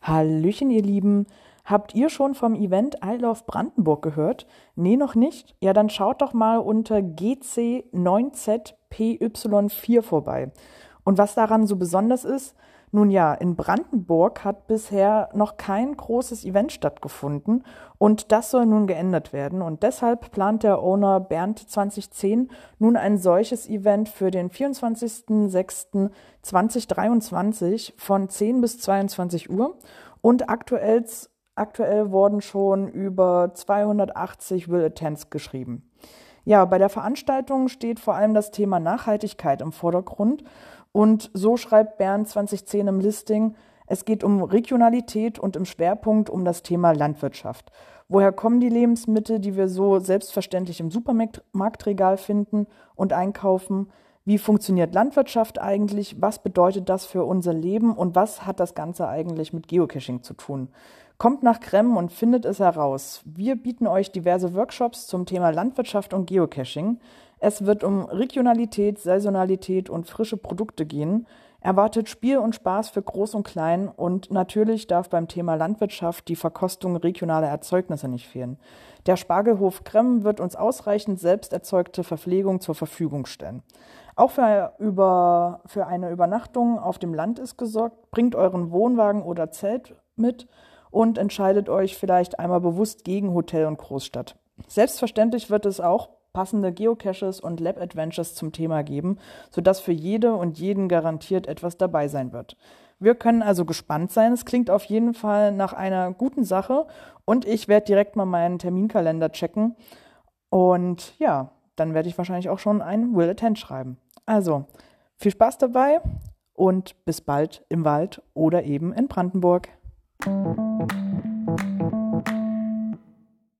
Hallöchen, ihr Lieben. Habt ihr schon vom Event I Love Brandenburg gehört? Nee, noch nicht? Ja, dann schaut doch mal unter GC9ZPY4 vorbei. Und was daran so besonders ist, nun ja, in Brandenburg hat bisher noch kein großes Event stattgefunden und das soll nun geändert werden. Und deshalb plant der Owner Bernd 2010 nun ein solches Event für den 24.06.2023 von 10 bis 22 Uhr. Und aktuell, aktuell wurden schon über 280 Will Attends geschrieben. Ja, bei der Veranstaltung steht vor allem das Thema Nachhaltigkeit im Vordergrund. Und so schreibt Bern 2010 im Listing, es geht um Regionalität und im Schwerpunkt um das Thema Landwirtschaft. Woher kommen die Lebensmittel, die wir so selbstverständlich im Supermarktregal finden und einkaufen? Wie funktioniert Landwirtschaft eigentlich? Was bedeutet das für unser Leben? Und was hat das Ganze eigentlich mit Geocaching zu tun? Kommt nach Kremmen und findet es heraus. Wir bieten euch diverse Workshops zum Thema Landwirtschaft und Geocaching. Es wird um Regionalität, Saisonalität und frische Produkte gehen. Erwartet Spiel und Spaß für Groß und Klein und natürlich darf beim Thema Landwirtschaft die Verkostung regionaler Erzeugnisse nicht fehlen. Der Spargelhof Kremmen wird uns ausreichend selbst erzeugte Verpflegung zur Verfügung stellen. Auch für, über, für eine Übernachtung auf dem Land ist gesorgt. Bringt euren Wohnwagen oder Zelt mit und entscheidet euch vielleicht einmal bewusst gegen Hotel und Großstadt. Selbstverständlich wird es auch passende Geocaches und Lab-Adventures zum Thema geben, sodass für jede und jeden garantiert etwas dabei sein wird. Wir können also gespannt sein. Es klingt auf jeden Fall nach einer guten Sache und ich werde direkt mal meinen Terminkalender checken. Und ja, dann werde ich wahrscheinlich auch schon ein Will Attend schreiben. Also, viel Spaß dabei und bis bald im Wald oder eben in Brandenburg.